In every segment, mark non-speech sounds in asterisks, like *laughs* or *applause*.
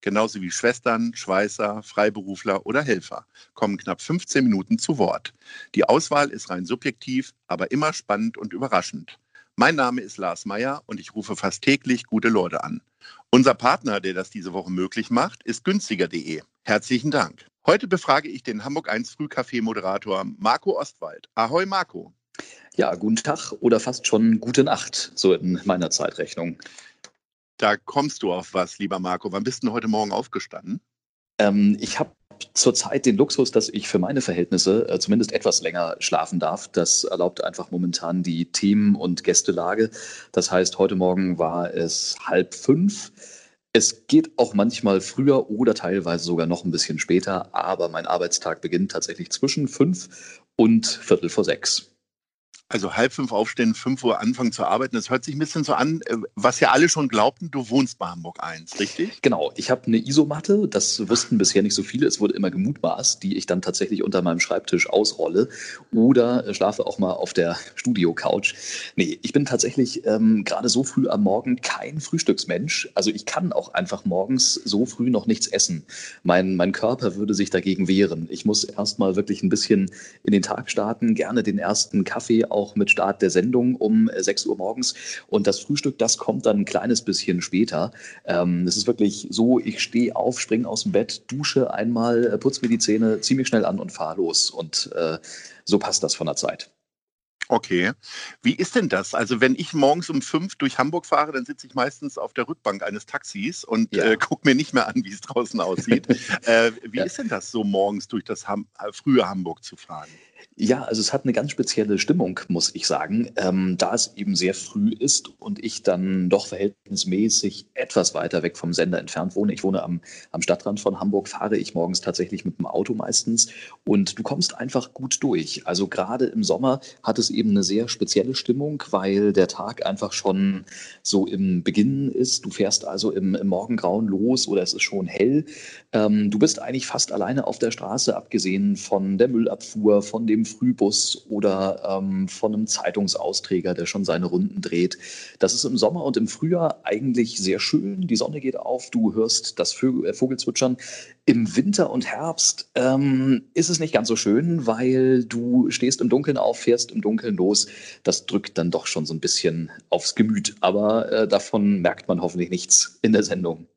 genauso wie Schwestern, Schweißer, Freiberufler oder Helfer, kommen knapp 15 Minuten zu Wort. Die Auswahl ist rein subjektiv, aber immer spannend und überraschend. Mein Name ist Lars Meyer und ich rufe fast täglich gute Leute an. Unser Partner, der das diese Woche möglich macht, ist günstiger.de. Herzlichen Dank. Heute befrage ich den Hamburg 1 Frühcafé-Moderator Marco Ostwald. Ahoi Marco. Ja, guten Tag oder fast schon gute Nacht, so in meiner Zeitrechnung. Da kommst du auf was, lieber Marco. Wann bist du heute Morgen aufgestanden? Ähm, ich habe zurzeit den Luxus, dass ich für meine Verhältnisse äh, zumindest etwas länger schlafen darf. Das erlaubt einfach momentan die Themen- und Gästelage. Das heißt, heute Morgen war es halb fünf. Es geht auch manchmal früher oder teilweise sogar noch ein bisschen später, aber mein Arbeitstag beginnt tatsächlich zwischen fünf und Viertel vor sechs. Also halb fünf aufstehen, fünf Uhr anfangen zu arbeiten. Das hört sich ein bisschen so an, äh, was ja alle schon glaubten, du wohnst bei Hamburg 1, richtig? Genau, ich habe eine Isomatte, das wussten bisher nicht so viele, es wurde immer gemutmaßt, die ich dann tatsächlich unter meinem Schreibtisch ausrolle oder äh, schlafe auch mal auf der *laughs* Studio-Couch. Nee, ich bin tatsächlich ähm, gerade so früh am Morgen kein Frühstücksmensch. Also ich kann auch einfach morgens so früh noch nichts essen. Mein, mein Körper würde sich dagegen wehren. Ich muss erstmal wirklich ein bisschen in den Tag starten, gerne den ersten Kaffee auch mit Start der Sendung um 6 äh, Uhr morgens. Und das Frühstück, das kommt dann ein kleines bisschen später. Ähm, es ist wirklich so, ich stehe auf, springe aus dem Bett, dusche einmal, äh, putze mir die Zähne, ziehe mich schnell an und fahre los. Und äh, so passt das von der Zeit. Okay. Wie ist denn das? Also wenn ich morgens um fünf durch Hamburg fahre, dann sitze ich meistens auf der Rückbank eines Taxis und ja. äh, gucke mir nicht mehr an, wie es draußen aussieht. *laughs* äh, wie ja. ist denn das so morgens durch das Ham äh, frühe Hamburg zu fahren? Ja, also es hat eine ganz spezielle Stimmung, muss ich sagen, ähm, da es eben sehr früh ist und ich dann doch verhältnismäßig etwas weiter weg vom Sender entfernt wohne. Ich wohne am, am Stadtrand von Hamburg, fahre ich morgens tatsächlich mit dem Auto meistens und du kommst einfach gut durch. Also gerade im Sommer hat es eben eine sehr spezielle Stimmung, weil der Tag einfach schon so im Beginn ist. Du fährst also im, im Morgengrauen los oder es ist schon hell. Ähm, du bist eigentlich fast alleine auf der Straße, abgesehen von der Müllabfuhr, von dem Frühbus oder ähm, von einem Zeitungsausträger, der schon seine Runden dreht. Das ist im Sommer und im Frühjahr eigentlich sehr schön. Die Sonne geht auf, du hörst das äh, Vogelzwitschern. Im Winter und Herbst ähm, ist es nicht ganz so schön, weil du stehst im Dunkeln auf, fährst im Dunkeln los. Das drückt dann doch schon so ein bisschen aufs Gemüt. Aber äh, davon merkt man hoffentlich nichts in der Sendung.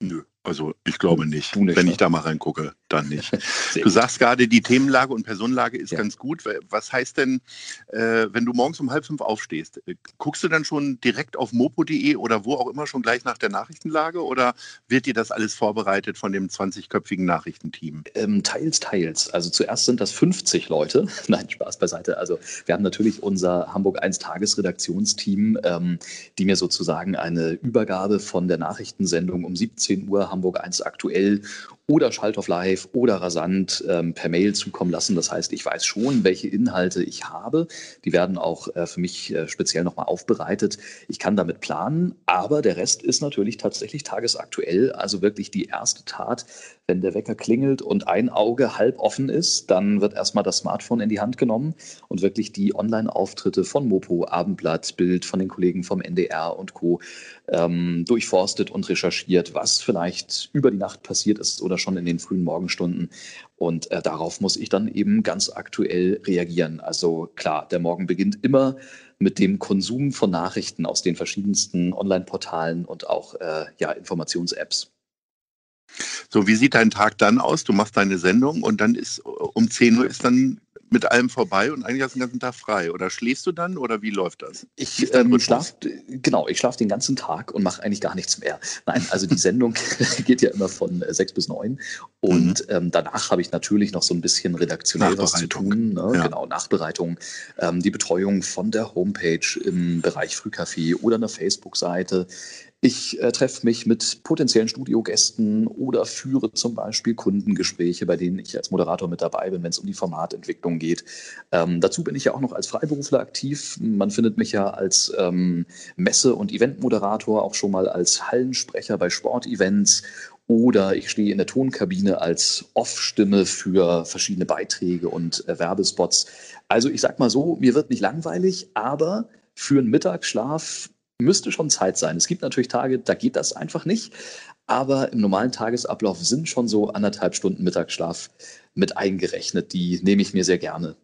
Nö. Also ich glaube nicht. nicht Wenn ich da mal reingucke, dann nicht. *laughs* du sagst gerade, die Themenlage und Personenlage ist ja. ganz gut. Was heißt denn, äh, wenn du morgens um halb fünf aufstehst, äh, guckst du dann schon direkt auf mopo.de oder wo auch immer schon gleich nach der Nachrichtenlage oder wird dir das alles vorbereitet von dem 20-köpfigen Nachrichtenteam? Ähm, teils, teils. Also zuerst sind das 50 Leute. *laughs* Nein, Spaß beiseite. Also wir haben natürlich unser Hamburg 1 Tagesredaktionsteam, ähm, die mir sozusagen eine Übergabe von der Nachrichtensendung um 17 Uhr haben Hamburg 1 aktuell oder Schalt auf Live oder Rasant ähm, per Mail zukommen lassen. Das heißt, ich weiß schon, welche Inhalte ich habe. Die werden auch äh, für mich äh, speziell nochmal aufbereitet. Ich kann damit planen, aber der Rest ist natürlich tatsächlich tagesaktuell. Also wirklich die erste Tat, wenn der Wecker klingelt und ein Auge halb offen ist, dann wird erstmal das Smartphone in die Hand genommen und wirklich die Online-Auftritte von Mopo, Abendblatt, Bild von den Kollegen vom NDR und Co. Ähm, durchforstet und recherchiert, was vielleicht über die Nacht passiert ist oder schon in den frühen Morgenstunden. Und äh, darauf muss ich dann eben ganz aktuell reagieren. Also klar, der Morgen beginnt immer mit dem Konsum von Nachrichten aus den verschiedensten Online-Portalen und auch äh, ja, Informations-Apps. So, wie sieht dein Tag dann aus? Du machst deine Sendung und dann ist um 10 Uhr ist dann mit allem vorbei und eigentlich hast du den ganzen Tag frei. Oder schläfst du dann oder wie läuft das? Ich ähm, schlafe, genau, ich schlafe den ganzen Tag und mache eigentlich gar nichts mehr. Nein, also die Sendung *laughs* geht ja immer von äh, sechs bis neun und mhm. ähm, danach habe ich natürlich noch so ein bisschen redaktionell was zu tun. Ne? Ja. Genau, Nachbereitung, ähm, die Betreuung von der Homepage im Bereich Frühcafé oder einer Facebook-Seite. Ich äh, treffe mich mit potenziellen Studiogästen oder führe zum Beispiel Kundengespräche, bei denen ich als Moderator mit dabei bin, wenn es um die Formatentwicklung geht. Ähm, dazu bin ich ja auch noch als Freiberufler aktiv. Man findet mich ja als ähm, Messe- und Eventmoderator, auch schon mal als Hallensprecher bei Sportevents oder ich stehe in der Tonkabine als Off-Stimme für verschiedene Beiträge und äh, Werbespots. Also ich sag mal so, mir wird nicht langweilig, aber für einen Mittagsschlaf müsste schon Zeit sein. Es gibt natürlich Tage, da geht das einfach nicht. Aber im normalen Tagesablauf sind schon so anderthalb Stunden Mittagsschlaf mit eingerechnet. Die nehme ich mir sehr gerne.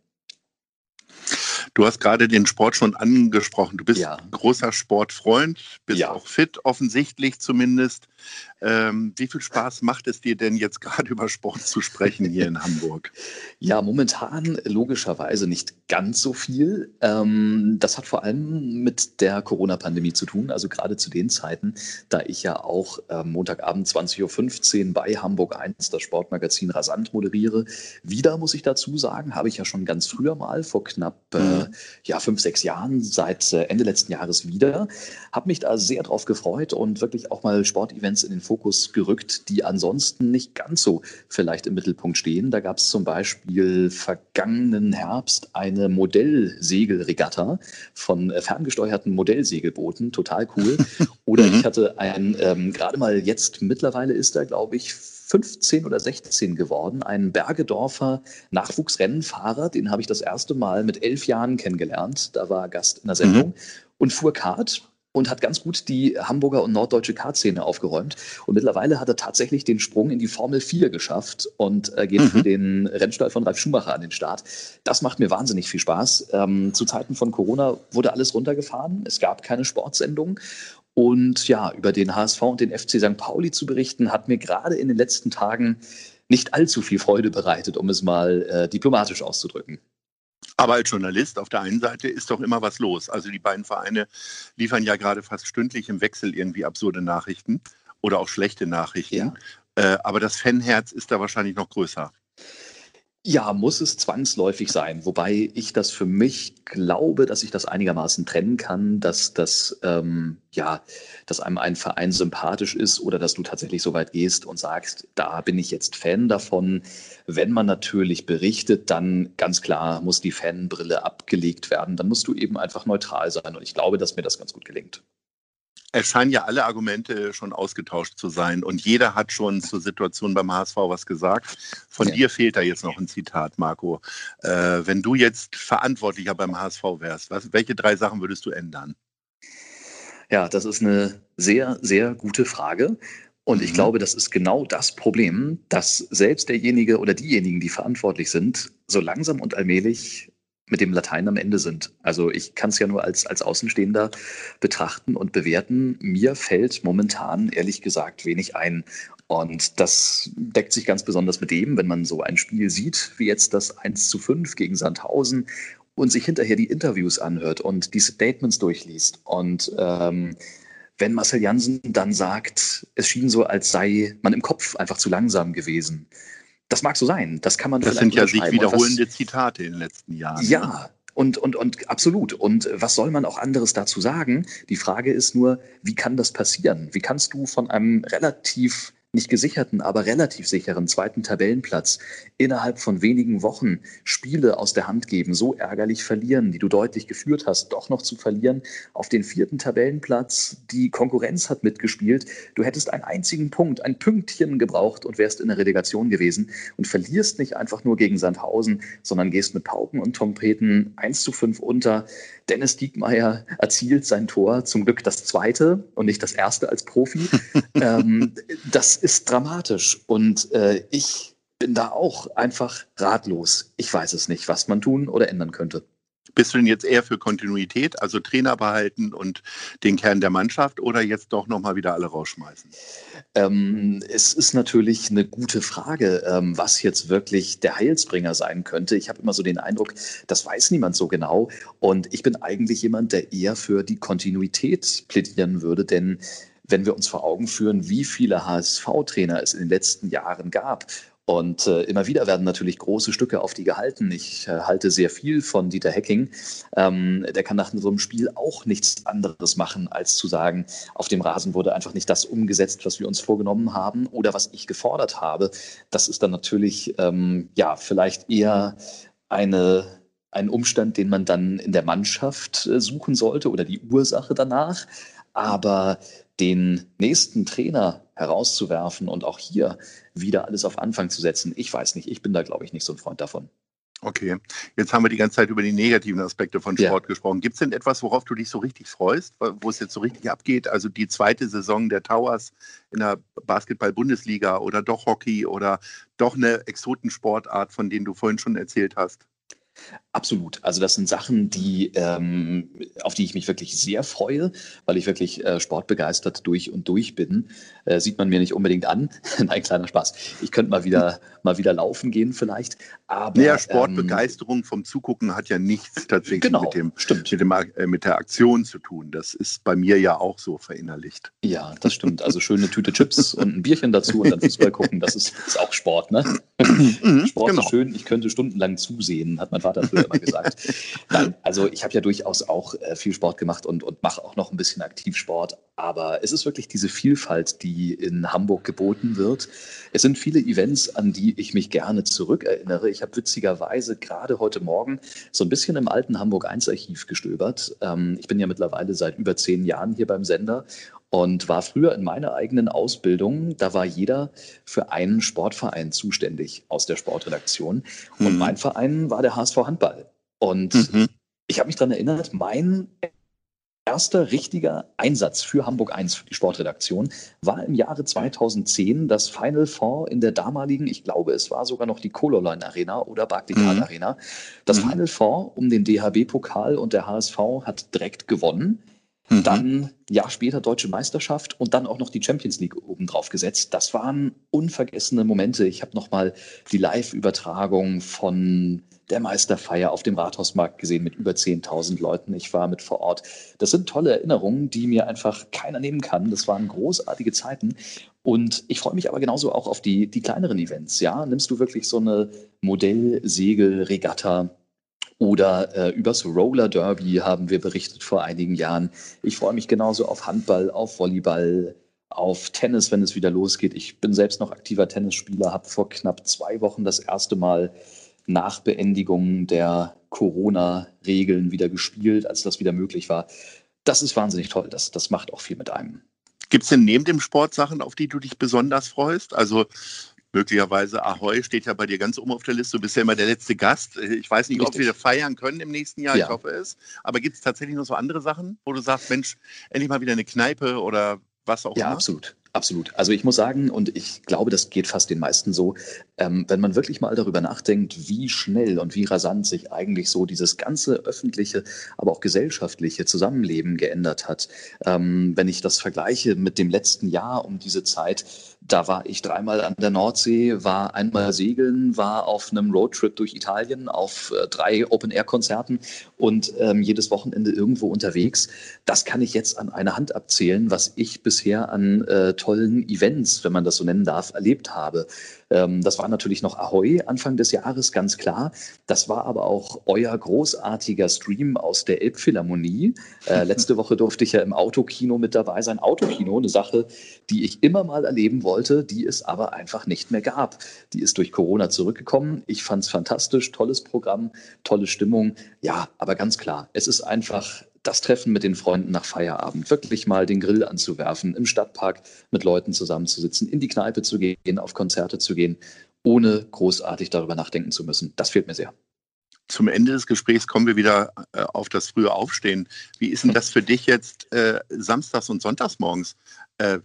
Du hast gerade den Sport schon angesprochen. Du bist ja. großer Sportfreund, bist ja. auch fit, offensichtlich zumindest. Ähm, wie viel Spaß macht es dir denn jetzt *laughs* gerade über Sport zu sprechen hier in Hamburg? Ja, momentan logischerweise nicht ganz so viel. Ähm, das hat vor allem mit der Corona-Pandemie zu tun, also gerade zu den Zeiten, da ich ja auch äh, Montagabend 20.15 Uhr bei Hamburg 1 das Sportmagazin Rasant moderiere. Wieder muss ich dazu sagen, habe ich ja schon ganz früher mal, vor knapp äh, mhm. ja, fünf, sechs Jahren, seit äh, Ende letzten Jahres wieder. Habe mich da sehr drauf gefreut und wirklich auch mal Sportevents in den Fokus gerückt, die ansonsten nicht ganz so vielleicht im Mittelpunkt stehen. Da gab es zum Beispiel vergangenen Herbst eine Modellsegelregatta von äh, ferngesteuerten Modellsegelbooten, total cool. *laughs* Oder ich mhm. hatte ein, ähm, gerade mal jetzt mittlerweile ist er, glaube ich, 15 oder 16 geworden, ein Bergedorfer Nachwuchsrennenfahrer, den habe ich das erste Mal mit elf Jahren kennengelernt. Da war Gast in der Sendung mhm. und fuhr Kart und hat ganz gut die Hamburger und norddeutsche Kartszene aufgeräumt. Und mittlerweile hat er tatsächlich den Sprung in die Formel 4 geschafft und äh, geht mhm. für den Rennstall von Ralf Schumacher an den Start. Das macht mir wahnsinnig viel Spaß. Ähm, zu Zeiten von Corona wurde alles runtergefahren. Es gab keine Sportsendung. Und ja, über den HSV und den FC St. Pauli zu berichten, hat mir gerade in den letzten Tagen nicht allzu viel Freude bereitet, um es mal äh, diplomatisch auszudrücken. Aber als Journalist auf der einen Seite ist doch immer was los. Also die beiden Vereine liefern ja gerade fast stündlich im Wechsel irgendwie absurde Nachrichten oder auch schlechte Nachrichten. Ja. Äh, aber das Fanherz ist da wahrscheinlich noch größer. Ja, muss es zwangsläufig sein. Wobei ich das für mich glaube, dass ich das einigermaßen trennen kann, dass das, ähm, ja, dass einem ein Verein sympathisch ist oder dass du tatsächlich so weit gehst und sagst, da bin ich jetzt Fan davon. Wenn man natürlich berichtet, dann ganz klar muss die Fanbrille abgelegt werden. Dann musst du eben einfach neutral sein. Und ich glaube, dass mir das ganz gut gelingt es scheinen ja alle Argumente schon ausgetauscht zu sein und jeder hat schon zur Situation beim HSV was gesagt. Von ja. dir fehlt da jetzt noch ein Zitat, Marco. Äh, wenn du jetzt Verantwortlicher beim HSV wärst, was, welche drei Sachen würdest du ändern? Ja, das ist eine sehr, sehr gute Frage. Und ich mhm. glaube, das ist genau das Problem, dass selbst derjenige oder diejenigen, die verantwortlich sind, so langsam und allmählich mit dem Latein am Ende sind. Also ich kann es ja nur als, als Außenstehender betrachten und bewerten. Mir fällt momentan ehrlich gesagt wenig ein. Und das deckt sich ganz besonders mit dem, wenn man so ein Spiel sieht, wie jetzt das 1 zu 5 gegen Sandhausen und sich hinterher die Interviews anhört und die Statements durchliest. Und ähm, wenn Marcel Jansen dann sagt, es schien so, als sei man im Kopf einfach zu langsam gewesen das mag so sein. Das kann man Das sind ja sich wiederholende Zitate in den letzten Jahren. Ja, ne? und, und, und absolut. Und was soll man auch anderes dazu sagen? Die Frage ist nur, wie kann das passieren? Wie kannst du von einem relativ nicht gesicherten, aber relativ sicheren zweiten Tabellenplatz innerhalb von wenigen Wochen Spiele aus der Hand geben, so ärgerlich verlieren, die du deutlich geführt hast, doch noch zu verlieren auf den vierten Tabellenplatz. Die Konkurrenz hat mitgespielt. Du hättest einen einzigen Punkt, ein Pünktchen gebraucht und wärst in der Relegation gewesen und verlierst nicht einfach nur gegen Sandhausen, sondern gehst mit Pauken und Trompeten 1 zu 5 unter. Dennis Diekmeyer erzielt sein Tor, zum Glück das zweite und nicht das erste als Profi. *laughs* ähm, das ist dramatisch und äh, ich bin da auch einfach ratlos. Ich weiß es nicht, was man tun oder ändern könnte. Bist du denn jetzt eher für Kontinuität, also Trainer behalten und den Kern der Mannschaft oder jetzt doch nochmal wieder alle rausschmeißen? Ähm, es ist natürlich eine gute Frage, ähm, was jetzt wirklich der Heilsbringer sein könnte. Ich habe immer so den Eindruck, das weiß niemand so genau. Und ich bin eigentlich jemand, der eher für die Kontinuität plädieren würde, denn wenn wir uns vor Augen führen, wie viele HSV-Trainer es in den letzten Jahren gab Und äh, immer wieder werden natürlich große Stücke auf die gehalten. Ich äh, halte sehr viel von Dieter Hecking. Ähm, der kann nach so einem Spiel auch nichts anderes machen, als zu sagen, auf dem Rasen wurde einfach nicht das umgesetzt, was wir uns vorgenommen haben oder was ich gefordert habe. Das ist dann natürlich ähm, ja vielleicht eher eine ein Umstand, den man dann in der Mannschaft äh, suchen sollte oder die Ursache danach. Aber den nächsten Trainer herauszuwerfen und auch hier wieder alles auf Anfang zu setzen, ich weiß nicht, ich bin da, glaube ich, nicht so ein Freund davon. Okay, jetzt haben wir die ganze Zeit über die negativen Aspekte von Sport ja. gesprochen. Gibt es denn etwas, worauf du dich so richtig freust, wo es jetzt so richtig abgeht? Also die zweite Saison der Towers in der Basketball-Bundesliga oder doch Hockey oder doch eine Exotensportart, von denen du vorhin schon erzählt hast? Absolut. Also das sind Sachen, die, ähm, auf die ich mich wirklich sehr freue, weil ich wirklich äh, sportbegeistert durch und durch bin. Äh, sieht man mir nicht unbedingt an. *laughs* Nein, kleiner Spaß. Ich könnte mal wieder, *laughs* mal wieder laufen gehen vielleicht. Aber, ja, Sportbegeisterung ähm, vom Zugucken hat ja nichts tatsächlich genau, mit, dem, stimmt. Mit, dem, äh, mit der Aktion zu tun. Das ist bei mir ja auch so verinnerlicht. Ja, das stimmt. Also schöne Tüte Chips *laughs* und ein Bierchen dazu und dann Fußball gucken, das ist, ist auch Sport. Ne? Mhm, Sport genau. ist schön. Ich könnte stundenlang zusehen, hat mein Vater früher immer gesagt. *laughs* Nein, also ich habe ja durchaus auch äh, viel Sport gemacht und, und mache auch noch ein bisschen Aktivsport. Aber es ist wirklich diese Vielfalt, die in Hamburg geboten wird. Es sind viele Events, an die ich mich gerne zurückerinnere. Ich habe witzigerweise gerade heute Morgen so ein bisschen im alten Hamburg 1 Archiv gestöbert. Ähm, ich bin ja mittlerweile seit über zehn Jahren hier beim Sender und war früher in meiner eigenen Ausbildung, da war jeder für einen Sportverein zuständig aus der Sportredaktion. Mhm. Und mein Verein war der HSV Handball. Und mhm. ich habe mich daran erinnert, mein erster richtiger Einsatz für Hamburg 1, für die Sportredaktion, war im Jahre 2010 das Final Four in der damaligen, ich glaube, es war sogar noch die Kololine Arena oder Barclaycard mhm. Arena. Das mhm. Final Four um den DHB-Pokal und der HSV hat direkt gewonnen. Mhm. Dann Jahr später deutsche Meisterschaft und dann auch noch die Champions League obendrauf gesetzt. Das waren unvergessene Momente. Ich habe nochmal die Live-Übertragung von der Meisterfeier auf dem Rathausmarkt gesehen mit über 10.000 Leuten. Ich war mit vor Ort. Das sind tolle Erinnerungen, die mir einfach keiner nehmen kann. Das waren großartige Zeiten. Und ich freue mich aber genauso auch auf die, die kleineren Events. Ja, nimmst du wirklich so eine Modellsegel-Regatta oder äh, übers Roller Derby haben wir berichtet vor einigen Jahren. Ich freue mich genauso auf Handball, auf Volleyball, auf Tennis, wenn es wieder losgeht. Ich bin selbst noch aktiver Tennisspieler, habe vor knapp zwei Wochen das erste Mal nach Beendigung der Corona-Regeln wieder gespielt, als das wieder möglich war. Das ist wahnsinnig toll. Das, das macht auch viel mit einem. Gibt es denn neben dem Sport Sachen, auf die du dich besonders freust? Also möglicherweise Ahoi steht ja bei dir ganz oben auf der Liste. Du bist ja immer der letzte Gast. Ich weiß nicht, Richtig. ob wir feiern können im nächsten Jahr. Ja. Ich hoffe es. Aber gibt es tatsächlich noch so andere Sachen, wo du sagst, Mensch, endlich mal wieder eine Kneipe oder was auch ja, immer? Ja, absolut. Absolut. Also ich muss sagen, und ich glaube, das geht fast den meisten so, ähm, wenn man wirklich mal darüber nachdenkt, wie schnell und wie rasant sich eigentlich so dieses ganze öffentliche, aber auch gesellschaftliche Zusammenleben geändert hat. Ähm, wenn ich das vergleiche mit dem letzten Jahr um diese Zeit, da war ich dreimal an der Nordsee, war einmal segeln, war auf einem Roadtrip durch Italien, auf äh, drei Open-Air-Konzerten und ähm, jedes Wochenende irgendwo unterwegs. Das kann ich jetzt an einer Hand abzählen, was ich bisher an äh, tollen Events, wenn man das so nennen darf, erlebt habe. Ähm, das war natürlich noch Ahoy Anfang des Jahres, ganz klar. Das war aber auch euer großartiger Stream aus der Elbphilharmonie. Äh, *laughs* letzte Woche durfte ich ja im Autokino mit dabei sein. Autokino, eine Sache, die ich immer mal erleben wollte, die es aber einfach nicht mehr gab. Die ist durch Corona zurückgekommen. Ich fand es fantastisch, tolles Programm, tolle Stimmung. Ja, aber ganz klar, es ist einfach das Treffen mit den Freunden nach Feierabend, wirklich mal den Grill anzuwerfen, im Stadtpark mit Leuten zusammenzusitzen, in die Kneipe zu gehen, auf Konzerte zu gehen, ohne großartig darüber nachdenken zu müssen. Das fehlt mir sehr. Zum Ende des Gesprächs kommen wir wieder äh, auf das frühe Aufstehen. Wie ist denn das für dich jetzt äh, samstags und sonntags morgens? Äh,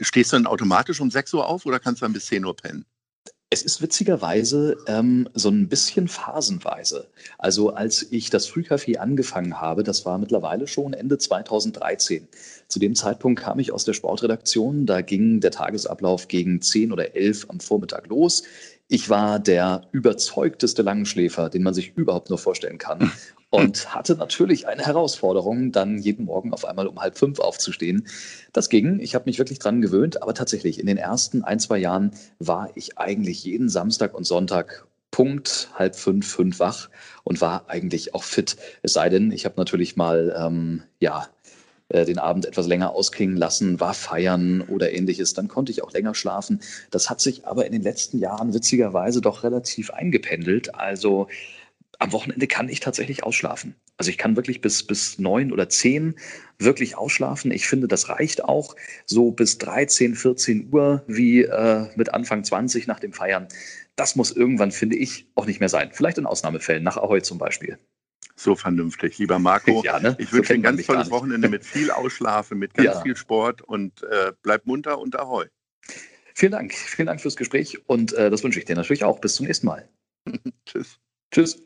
stehst du dann automatisch um 6 Uhr auf oder kannst du dann bis 10 Uhr pennen? Es ist witzigerweise ähm, so ein bisschen phasenweise. Also als ich das Frühcafé angefangen habe, das war mittlerweile schon Ende 2013. Zu dem Zeitpunkt kam ich aus der Sportredaktion. Da ging der Tagesablauf gegen 10 oder 11 am Vormittag los. Ich war der überzeugteste Langschläfer, den man sich überhaupt nur vorstellen kann. Und hatte natürlich eine Herausforderung, dann jeden Morgen auf einmal um halb fünf aufzustehen. Das ging. Ich habe mich wirklich dran gewöhnt. Aber tatsächlich, in den ersten ein, zwei Jahren war ich eigentlich jeden Samstag und Sonntag Punkt halb fünf, fünf wach und war eigentlich auch fit. Es sei denn, ich habe natürlich mal ähm, ja äh, den Abend etwas länger ausklingen lassen, war feiern oder ähnliches, dann konnte ich auch länger schlafen. Das hat sich aber in den letzten Jahren witzigerweise doch relativ eingependelt. Also am Wochenende kann ich tatsächlich ausschlafen. Also ich kann wirklich bis, bis neun oder zehn wirklich ausschlafen. Ich finde, das reicht auch so bis 13, 14 Uhr wie äh, mit Anfang 20 nach dem Feiern. Das muss irgendwann, finde ich, auch nicht mehr sein. Vielleicht in Ausnahmefällen, nach Ahoi zum Beispiel. So vernünftig, lieber Marco. *laughs* Ja, ne? Ich wünsche so dir ein ganz tolles Wochenende mit viel Ausschlafen, mit ganz ja. viel Sport und äh, bleib munter und ahoi. Vielen Dank. Vielen Dank fürs Gespräch und äh, das wünsche ich dir natürlich auch. Bis zum nächsten Mal. *laughs* Tschüss. Tschüss.